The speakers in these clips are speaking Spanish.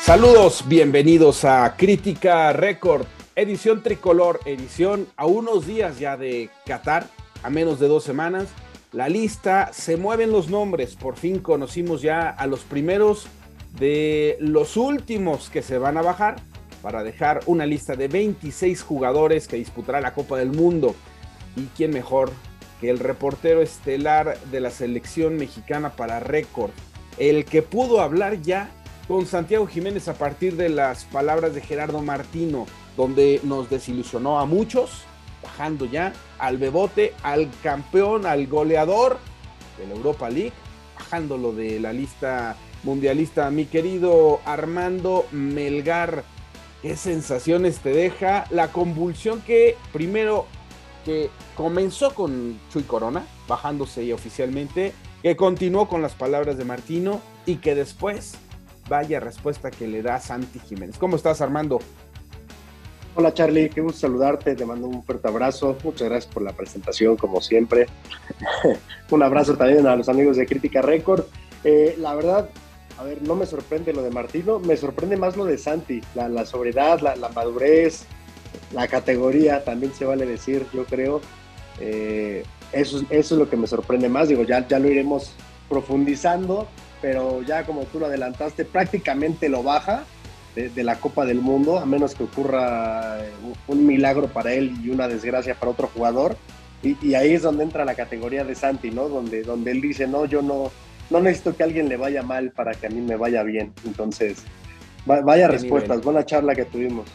Saludos, bienvenidos a Crítica Récord, edición tricolor, edición a unos días ya de Qatar, a menos de dos semanas. La lista, se mueven los nombres, por fin conocimos ya a los primeros de los últimos que se van a bajar para dejar una lista de 26 jugadores que disputará la Copa del Mundo. ¿Y quién mejor que el reportero estelar de la selección mexicana para récord? El que pudo hablar ya con Santiago Jiménez a partir de las palabras de Gerardo Martino, donde nos desilusionó a muchos, bajando ya al bebote, al campeón, al goleador de la Europa League, bajándolo de la lista mundialista. Mi querido Armando Melgar, ¿qué sensaciones te deja la convulsión que primero que comenzó con Chuy Corona, bajándose oficialmente, que continuó con las palabras de Martino y que después vaya respuesta que le da Santi Jiménez. ¿Cómo estás, Armando? Hola Charlie, qué gusto saludarte, te mando un fuerte abrazo, muchas gracias por la presentación como siempre. un abrazo también a los amigos de Crítica Record. Eh, la verdad, a ver, no me sorprende lo de Martino, me sorprende más lo de Santi, la, sobriedad, la, madurez, la categoría, también se vale decir, yo creo. Eh, eso, eso es lo que me sorprende más, digo, ya, ya lo iremos profundizando, pero ya como tú lo adelantaste, prácticamente lo baja de, la Copa del Mundo, a menos que ocurra un milagro para él y una desgracia para otro jugador. Y, y, ahí es donde entra la categoría de Santi, ¿no? Donde, donde él dice, no, yo no, no necesito que a alguien le vaya mal para que a mí me vaya bien. Entonces, vaya respuestas, buena charla que tuvimos.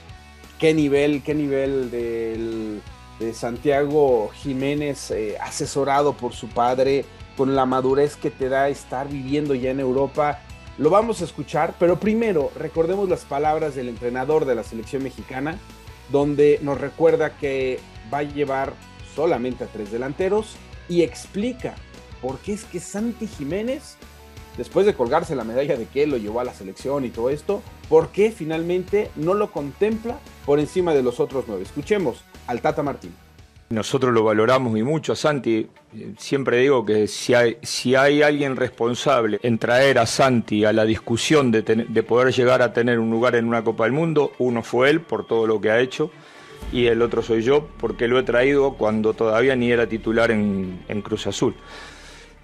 ¿Qué nivel, qué nivel del, de Santiago Jiménez, eh, asesorado por su padre, con la madurez que te da estar viviendo ya en Europa? Lo vamos a escuchar, pero primero recordemos las palabras del entrenador de la selección mexicana, donde nos recuerda que va a llevar solamente a tres delanteros y explica porque es que Santi Jiménez, después de colgarse la medalla de que lo llevó a la selección y todo esto, ¿por qué finalmente no lo contempla por encima de los otros nueve? Escuchemos al Tata Martín. Nosotros lo valoramos y mucho a Santi. Siempre digo que si hay, si hay alguien responsable en traer a Santi a la discusión de, de, poder llegar a tener un lugar en una Copa del Mundo, uno fue él por todo lo que ha hecho y el otro soy yo porque lo he traído cuando todavía ni era titular en, en Cruz Azul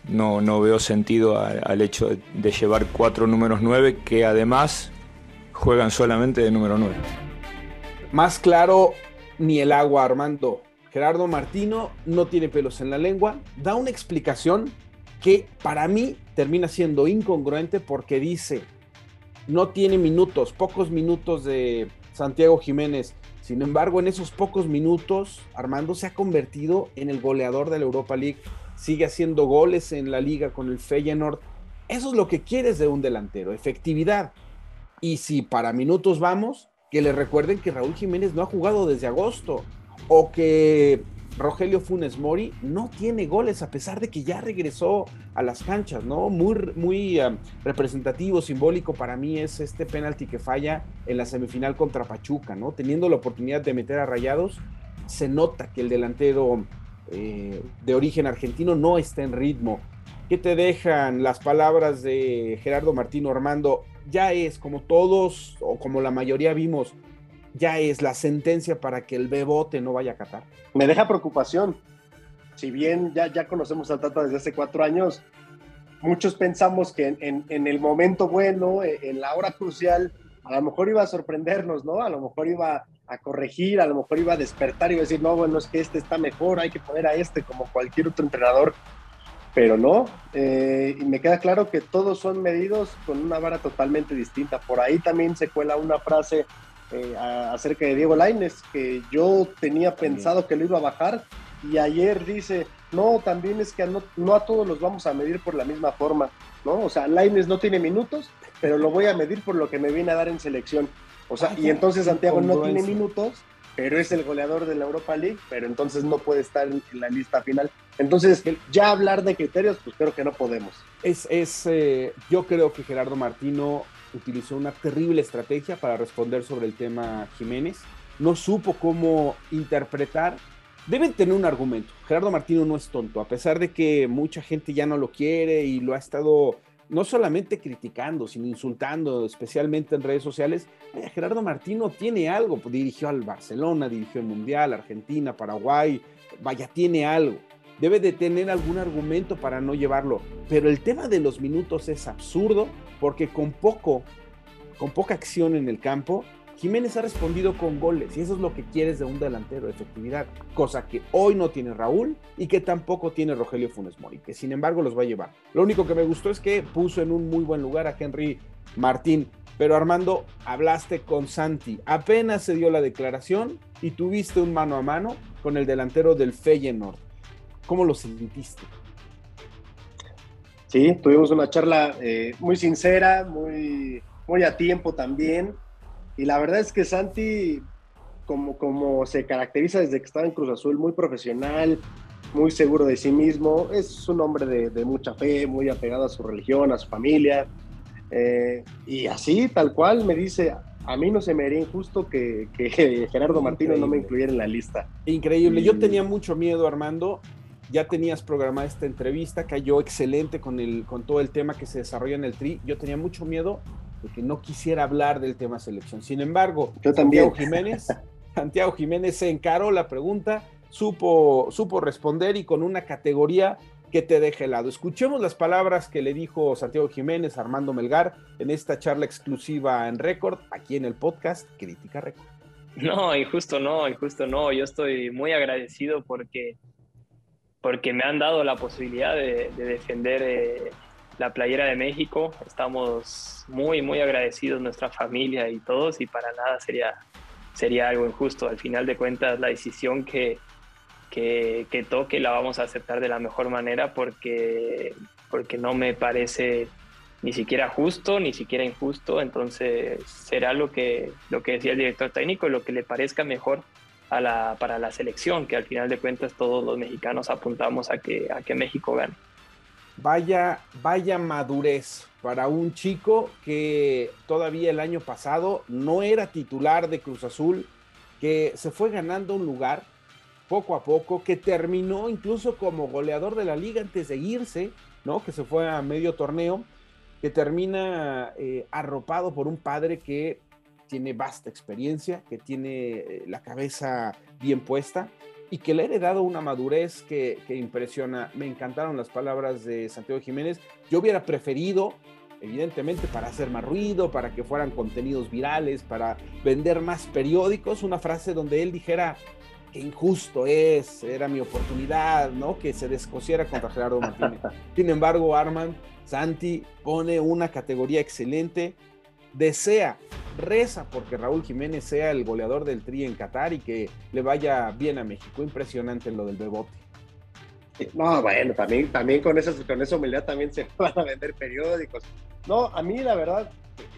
no, no veo sentido al hecho de, llevar cuatro números nueve que además juegan solamente de número nueve. Más claro, ni el agua, Armando. Gerardo Martino no tiene pelos en la lengua, da una explicación que para mí termina siendo incongruente porque dice, no tiene minutos, pocos minutos de Santiago Jiménez. Sin embargo, en esos pocos minutos, Armando se ha convertido en el goleador de la Europa League sigue haciendo goles en la liga con el Feyenoord. Eso es lo que quieres de un delantero, efectividad. Y si para minutos vamos, que le recuerden que Raúl Jiménez no ha jugado desde agosto o que Rogelio Funes Mori no tiene goles a pesar de que ya regresó a las canchas, ¿no? Muy, muy um, representativo, simbólico para mí es este penalti que falla en la semifinal contra Pachuca, ¿no? Teniendo la oportunidad de meter a Rayados, se nota que el delantero eh, de origen argentino no está en ritmo. ¿Qué te dejan las palabras de Gerardo Martino Armando? Ya es, como todos o como la mayoría vimos, ya es la sentencia para que el Bebote no vaya a Qatar. Me deja preocupación. Si bien ya, ya conocemos al Tata desde hace cuatro años, muchos pensamos que en, en, el momento bueno, en la hora crucial, a lo mejor iba a sorprendernos, ¿no? A lo mejor iba a corregir, a lo mejor iba a despertar y decir, no, bueno, es que este está mejor, hay que poner a este como cualquier otro entrenador, pero no, eh, y me queda claro que todos son medidos con una vara totalmente distinta. Por ahí también se cuela una frase eh, acerca de Diego Laines, que yo tenía pensado que lo iba a bajar, y ayer dice, no, también es que no, no a todos los vamos a medir por la misma forma, ¿no? O sea, Laines no tiene minutos, pero lo voy a medir por lo que me viene a dar en selección. O sea, y entonces Santiago no tiene minutos, pero es el goleador de la Europa League, pero entonces no puede estar en, la lista final. Entonces, ya hablar de criterios, pues creo que no podemos. Es, es eh, yo creo que Gerardo Martino utilizó una terrible estrategia para responder sobre el tema Jiménez. No supo cómo interpretar. Deben tener un argumento. Gerardo Martino no es tonto, a pesar de que mucha gente ya no lo quiere y lo ha estado no solamente criticando, sino insultando, especialmente en redes sociales. Gerardo Martino tiene algo, dirigió al Barcelona, dirigió el Mundial, Argentina, Paraguay, vaya, tiene algo. Debe de tener algún argumento para no llevarlo. Pero el tema de los minutos es absurdo porque con poco, con poca acción en el campo, Jiménez ha respondido con goles y eso es lo que quieres de un delantero, efectividad, cosa que hoy no tiene Raúl y que tampoco tiene Rogelio Funes Mori, que sin embargo los va a llevar. Lo único que me gustó es que puso en un muy buen lugar a Henry Martín, pero Armando, hablaste con Santi, apenas se dio la declaración y tuviste un mano a mano con el delantero del Feyenoord. ¿Cómo lo sentiste? Sí, tuvimos una charla eh, muy sincera, muy, muy a tiempo también. Y la verdad es que Santi, como, como se caracteriza desde que estaba en Cruz Azul, muy profesional, muy seguro de sí mismo, es un hombre de, mucha fe, muy apegado a su religión, a su familia. Eh, y así, tal cual, me dice, a mí no se me haría injusto que, Gerardo Martino no me incluyera en la lista. Increíble, yo tenía mucho miedo, Armando. Ya tenías programada esta entrevista, cayó excelente con, el, con todo el tema que se desarrolla en el TRI. Yo tenía mucho miedo porque no quisiera hablar del tema selección. Sin embargo, Santiago Jiménez, Santiago Jiménez se encaró la pregunta, supo, supo responder y con una categoría que te deje helado. Escuchemos las palabras que le dijo Santiago Jiménez a Armando Melgar en esta charla exclusiva en Récord, aquí en el podcast Crítica Récord. No, injusto no, injusto no. Yo estoy muy agradecido porque, porque me han dado la posibilidad de, defender eh, la playera de México. Estamos muy, muy agradecidos, nuestra familia y todos, y para nada sería, sería algo injusto. Al final de cuentas, la decisión que, que, que toque la vamos a aceptar de la mejor manera porque, porque no me parece ni siquiera justo, ni siquiera injusto. Entonces será lo que, lo que decía el director técnico, lo que le parezca mejor para la selección, que al final de cuentas todos los mexicanos apuntamos a que, a que México gane. Vaya, vaya madurez para un chico que todavía el año pasado no era titular de Cruz Azul, que se fue ganando un lugar poco a poco, que terminó incluso como goleador de la liga antes de irse, ¿no? Que se fue a medio torneo, que termina eh, arropado por un padre que tiene vasta experiencia, que tiene eh, la cabeza bien puesta y que le ha heredado una madurez que, impresiona. Me encantaron las palabras de Santiago Jiménez. Yo hubiera preferido, evidentemente, para hacer más ruido, para que fueran contenidos virales, para vender más periódicos, una frase donde él dijera que injusto es, era mi oportunidad, ¿no? Que se descosiera contra Gerardo Martínez. Sin embargo, Arman, Santi pone una categoría excelente, desea reza porque Raúl Jiménez sea el goleador del Tri en Qatar y que le vaya bien a México. Impresionante lo del Bebote. No, bueno, también, también con, con esa humildad también se van a vender periódicos. No, a mí la verdad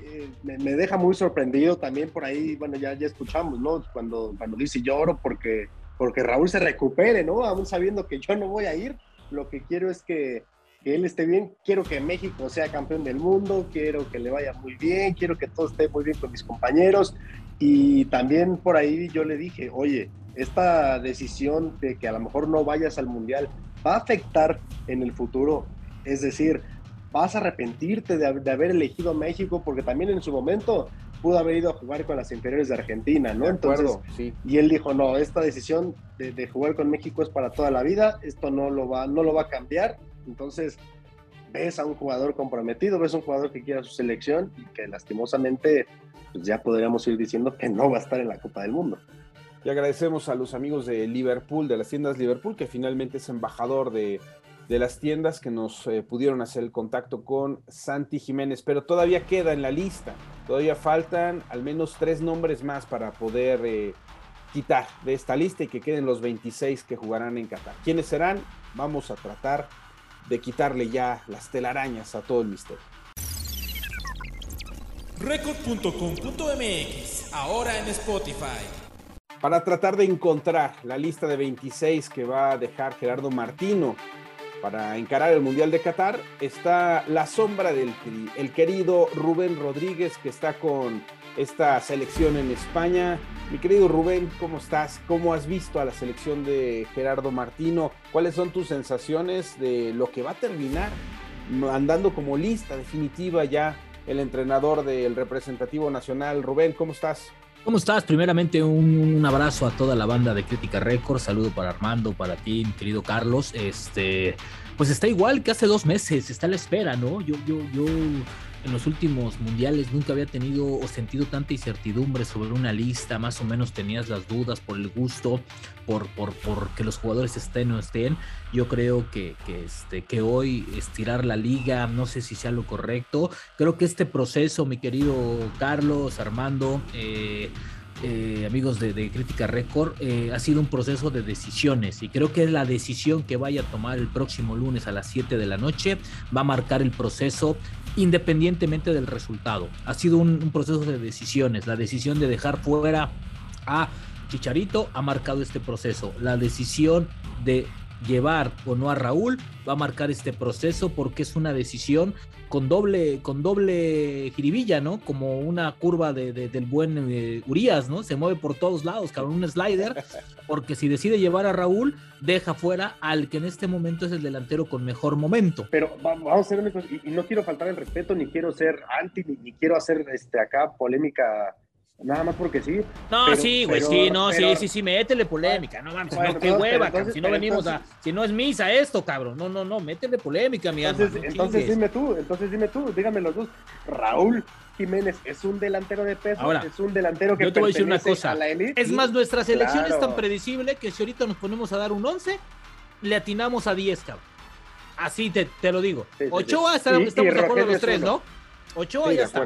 eh, me, deja muy sorprendido también por ahí, bueno, ya, ya escuchamos, ¿no? Cuando, cuando dice lloro porque, porque Raúl se recupere, ¿no? Aún sabiendo que yo no voy a ir, lo que quiero es que, que él esté bien, quiero que México sea campeón del mundo, quiero que le vaya muy bien, quiero que todo esté muy bien con mis compañeros. Y también por ahí yo le dije, oye, esta decisión de que a lo mejor no vayas al mundial va a afectar en el futuro. Es decir, vas a arrepentirte de, haber elegido México porque también en su momento pudo haber ido a jugar con las inferiores de Argentina, ¿no? Entonces, sí. y él dijo, no, esta decisión de, de, jugar con México es para toda la vida, esto no lo va, no lo va a cambiar entonces, ves a un jugador comprometido, ves a un jugador que quiera su selección y que lastimosamente pues ya podríamos ir diciendo que no va a estar en la Copa del Mundo. Y agradecemos a los amigos de Liverpool, de las tiendas Liverpool, que finalmente es embajador de, las tiendas que nos eh, pudieron hacer el contacto con Santi Jiménez, pero todavía queda en la lista, todavía faltan al menos tres nombres más para poder eh, quitar de esta lista y que queden los 26 que jugarán en Qatar. ¿Quiénes serán? Vamos a tratar de quitarle ya las telarañas a todo el misterio. Record.com.mx, ahora en Spotify. Para tratar de encontrar la lista de 26 que va a dejar Gerardo Martino para encarar el Mundial de Qatar, está la sombra del el querido Rubén Rodríguez que está con esta selección en España. Mi querido Rubén, ¿cómo estás? ¿Cómo has visto a la selección de Gerardo Martino? ¿Cuáles son tus sensaciones de lo que va a terminar andando como lista definitiva ya el entrenador del representativo nacional. Rubén, ¿cómo estás? ¿Cómo estás? Primeramente un, abrazo a toda la banda de Crítica Record, saludo para Armando, para ti, querido Carlos. Este, pues está igual que hace dos meses, está a la espera, ¿no? Yo, yo, yo en los últimos mundiales nunca había tenido o sentido tanta incertidumbre sobre una lista, más o menos tenías las dudas por el gusto, por, por, que los jugadores estén o estén. Yo creo que, que, este, que hoy estirar la liga, no sé si sea lo correcto. Creo que este proceso, mi querido Carlos, Armando, eh, eh, amigos de, Crítica Record, eh, ha sido un proceso de decisiones y creo que la decisión que vaya a tomar el próximo lunes a las 7 de la noche va a marcar el proceso independientemente del resultado. Ha sido un, proceso de decisiones. La decisión de dejar fuera a Chicharito ha marcado este proceso. La decisión de llevar o no a Raúl va a marcar este proceso porque es una decisión con doble, con doble jiribilla, ¿no? Como una curva de, del buen eh, Urias, ¿no? Se mueve por todos lados, cabrón, un slider, porque si decide llevar a Raúl, deja fuera al que en este momento es el delantero con mejor momento. Pero vamos a ser y, y no quiero faltar el respeto, ni quiero ser anti, ni, ni quiero hacer este acá polémica Nada más porque sí. No, sí, güey, sí, no, sí, sí, sí, métele polémica, no mames, no, qué hueva, si no venimos a, si no es misa esto, cabrón, no, no, no, métele polémica, mi entonces, entonces dime tú, entonces dime tú, dígame los dos, Raúl Jiménez es un delantero de peso, Ahora, es un delantero que yo te voy a decir una cosa, es más, nuestra selección es tan predecible que si ahorita nos ponemos a dar un 11, le atinamos a 10, cabrón. Así te, te lo digo. Ochoa, estamos de acuerdo los tres, ¿no? Ochoa ya está.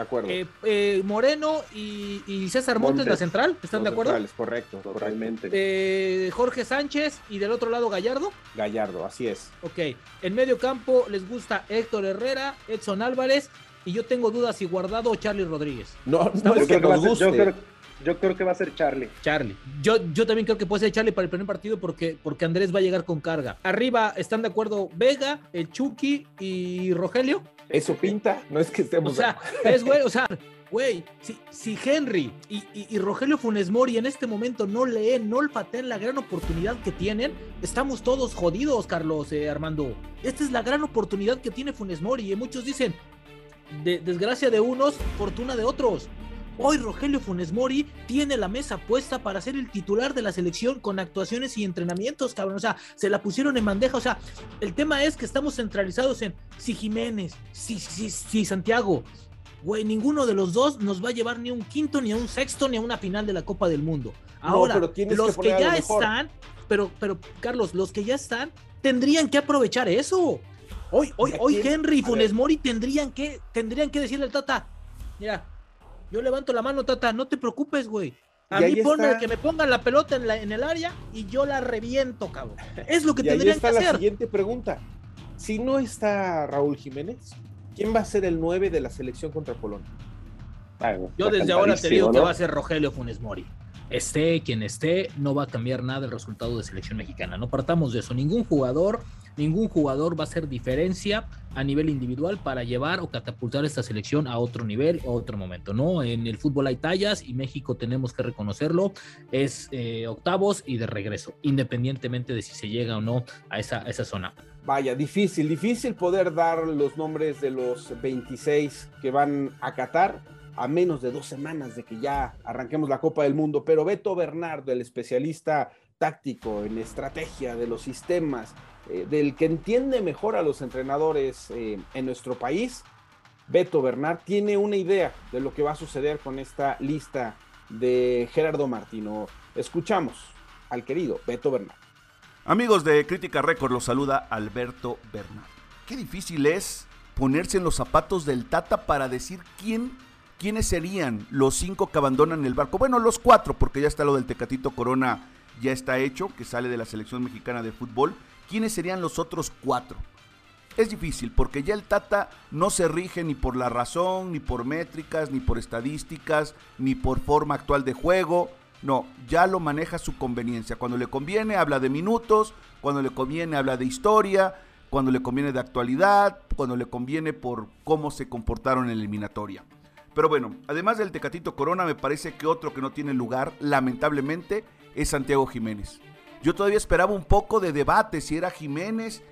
De acuerdo. Eh, eh, Moreno y, César Montes, la central, ¿están de acuerdo? Centrales, correcto, totalmente. Eh, Jorge Sánchez y del otro lado Gallardo. Gallardo, así es. Ok. En medio campo les gusta Héctor Herrera, Edson Álvarez y yo tengo dudas si Guardado o Charlie Rodríguez. No, no es que nos guste. Yo creo, que va a ser Charlie. Charlie. Yo, yo también creo que puede ser Charlie para el primer partido porque, porque Andrés va a llegar con carga. Arriba están de acuerdo Vega, el Chucky y Rogelio. Eso pinta, no es que estemos. O sea, es güey, o sea, güey, si, si Henry y, Rogelio Funes Mori en este momento no leen, no olfatean la gran oportunidad que tienen, estamos todos jodidos, Carlos eh, Armando. Esta es la gran oportunidad que tiene Funes Mori. Y muchos dicen, de, desgracia de unos, fortuna de otros. Hoy Rogelio Funes Mori tiene la mesa puesta para ser el titular de la selección con actuaciones y entrenamientos, cabrón. O sea, se la pusieron en bandeja. O sea, el tema es que estamos centralizados en si Jiménez, si, si, si Santiago. Güey, ninguno de los dos nos va a llevar ni a un quinto, ni a un sexto, ni a una final de la Copa del Mundo. Ahora, los que, ya están, pero, pero Carlos, los que ya están, tendrían que aprovechar eso. Hoy, hoy, hoy Henry y Funes Mori tendrían que, tendrían que decirle al Tata, mira, yo levanto la mano, Tata, no te preocupes, güey. A mí pone que me pongan la pelota en, la, en el área y yo la reviento, cabrón. Es lo que y tendrían ahí está la siguiente pregunta. Si no está Raúl Jiménez, ¿quién va a ser el 9 de la selección contra Polonia? yo desde ahora te digo que va a ser Rogelio Funes Mori. Esté quien esté, no va a cambiar nada el resultado de selección mexicana. No partamos de eso. Ningún jugador Ningún jugador va a hacer diferencia a nivel individual para llevar o catapultar esta selección a otro nivel o otro momento, ¿no? En el fútbol hay tallas y México tenemos que reconocerlo, es eh, octavos y de regreso, independientemente de si se llega o no a esa, esa zona. Vaya, difícil, difícil poder dar los nombres de los 26 que van a Qatar a menos de dos semanas de que ya arranquemos la Copa del Mundo, pero Beto Bernardo, el especialista táctico en estrategia de los sistemas, eh, del que entiende mejor a los entrenadores eh, en nuestro país, Beto Bernard, tiene una idea de lo que va a suceder con esta lista de Gerardo Martino. Escuchamos al querido Beto Bernard. Amigos de Crítica Record, los saluda Alberto Bernard. Qué difícil es ponerse en los zapatos del Tata para decir quién, quiénes serían los cinco que abandonan el barco. Bueno, los cuatro, porque ya está lo del Tecatito Corona, ya está hecho, que sale de la selección mexicana de fútbol. ¿quiénes serían los otros cuatro? Es difícil porque ya el Tata no se rige ni por la razón, ni por métricas, ni por estadísticas, ni por forma actual de juego. No, ya lo maneja su conveniencia. Cuando le conviene habla de minutos, cuando le conviene habla de historia, cuando le conviene de actualidad, cuando le conviene por cómo se comportaron en la eliminatoria. Pero bueno, además del Tecatito Corona, me parece que otro que no tiene lugar, lamentablemente, es Santiago Jiménez. Yo todavía esperaba un poco de debate si era Jiménez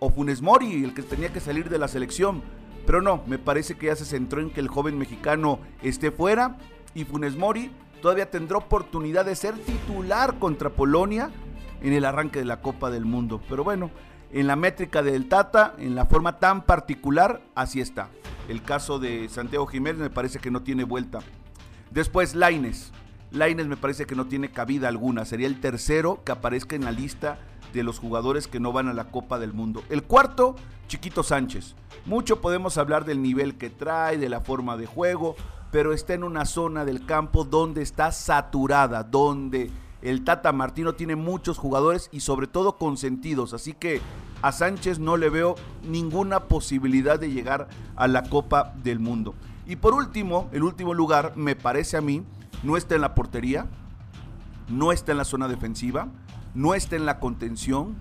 o Funes Mori, el que tenía que salir de la selección. Pero no, me parece que ya se centró en que el joven mexicano esté fuera y Funes Mori todavía tendrá oportunidad de ser titular contra Polonia en el arranque de la Copa del Mundo. Pero bueno, en la métrica del Tata, en la forma tan particular, así está. El caso de Santiago Jiménez me parece que no tiene vuelta. Después, Laines. Laines me parece que no tiene cabida alguna. Sería el tercero que aparezca en la lista de los jugadores que no van a la Copa del Mundo. El cuarto, Chiquito Sánchez. Mucho podemos hablar del nivel que trae, de la forma de juego, pero está en una zona del campo donde está saturada, donde el Tata Martino tiene muchos jugadores y sobre todo consentidos. Así que a Sánchez no le veo ninguna posibilidad de llegar a la Copa del Mundo. Y por último, el último lugar, me parece a mí, no está en la portería, no está en la zona defensiva, no está en la contención.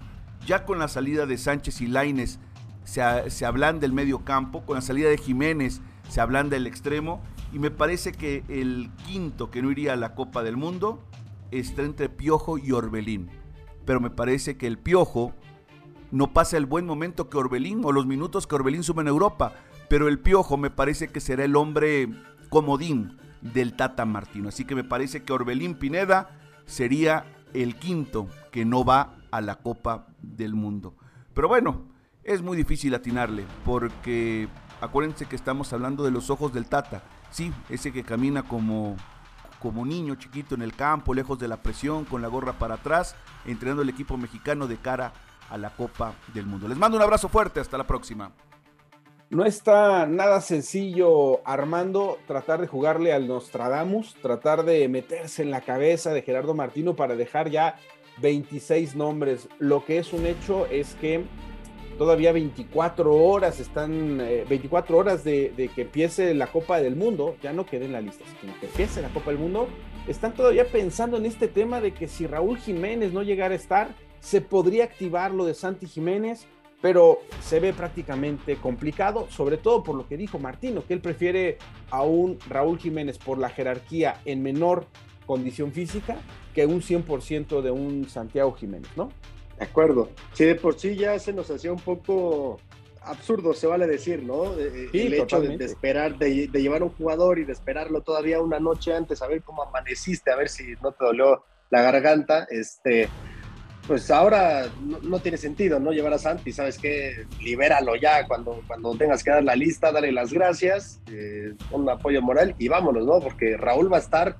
Ya con la salida de Sánchez y Laines se, se hablan del medio campo, con la salida de Jiménez se hablan del extremo. Y me parece que el quinto que no iría a la Copa del Mundo está entre Piojo y Orbelín. Pero me parece que el Piojo no pasa el buen momento que Orbelín o los minutos que Orbelín sube en Europa. Pero el Piojo me parece que será el hombre comodín del Tata Martino. Así que me parece que Orbelín Pineda sería el quinto que no va a la Copa del Mundo. Pero bueno, es muy difícil atinarle porque acuérdense que estamos hablando de los ojos del Tata. Sí, ese que camina como, como niño chiquito en el campo, lejos de la presión, con la gorra para atrás, entrenando el equipo mexicano de cara a la Copa del Mundo. Les mando un abrazo fuerte, hasta la próxima. No está nada sencillo, Armando, tratar de jugarle al Nostradamus, tratar de meterse en la cabeza de Gerardo Martino para dejar ya 26 nombres. Lo que es un hecho es que todavía 24 horas están, 24 eh, horas de, de, que empiece la Copa del Mundo, ya no quede en la lista, sino que empiece la Copa del Mundo, están todavía pensando en este tema de que si Raúl Jiménez no llegara a estar, se podría activar lo de Santi Jiménez pero se ve prácticamente complicado, sobre todo por lo que dijo Martino, que él prefiere a un Raúl Jiménez por la jerarquía en menor condición física que un 100% de un Santiago Jiménez, ¿no? De acuerdo. Sí, de por sí ya se nos hacía un poco absurdo, se vale decir, ¿no? el hecho de, esperar, de, de, llevar un jugador y de esperarlo todavía una noche antes, a ver cómo amaneciste, a ver si no te dolió la garganta, este, pues ahora no, tiene sentido, ¿no? Llevar a Santi, ¿sabes qué? Libéralo ya cuando, cuando tengas que dar la lista, dale las gracias, eh, un apoyo moral y vámonos, ¿no? Porque Raúl va a estar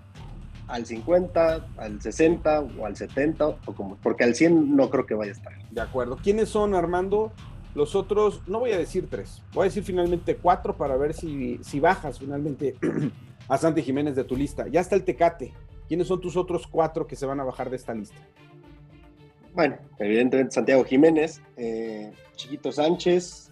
al 50, al 60 o al 70, o como, porque al 100 no creo que vaya a estar. De acuerdo. ¿Quiénes son, Armando? Los otros, no voy a decir tres, voy a decir finalmente cuatro para ver si, si bajas finalmente a Santi Jiménez de tu lista. Ya está el Tecate. ¿Quiénes son tus otros cuatro que se van a bajar de esta lista? Bueno, evidentemente Santiago Jiménez, eh, Chiquito Sánchez.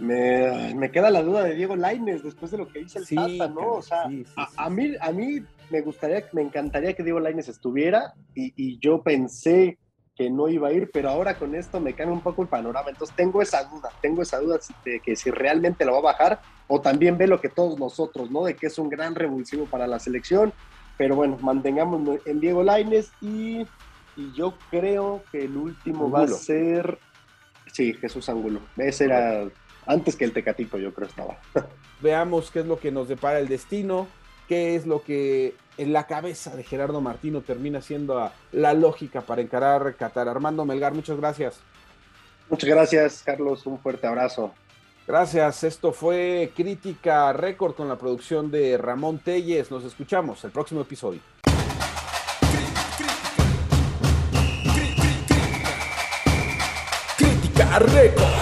Me, queda la duda de Diego Laines después de lo que dice el Tata, ¿no? O sea, a, mí, a mí me gustaría, me encantaría que Diego Laines estuviera y, yo pensé que no iba a ir, pero ahora con esto me cambia un poco el panorama. Entonces tengo esa duda, tengo esa duda de que si realmente lo va a bajar o también ve lo que todos nosotros, ¿no? De que es un gran revulsivo para la selección. Pero bueno, mantengamos en Diego Laines y y yo creo que el último va a ser. Sí, Jesús Angulo. Ese era antes que el Tecatito, yo creo estaba. Veamos qué es lo que nos depara el destino, qué es lo que en la cabeza de Gerardo Martino termina siendo la lógica para encarar Qatar. Armando Melgar, muchas gracias. Muchas gracias, Carlos. Un fuerte abrazo. Gracias. Esto fue Crítica Récord con la producción de Ramón Telles. Nos escuchamos el próximo episodio. Record.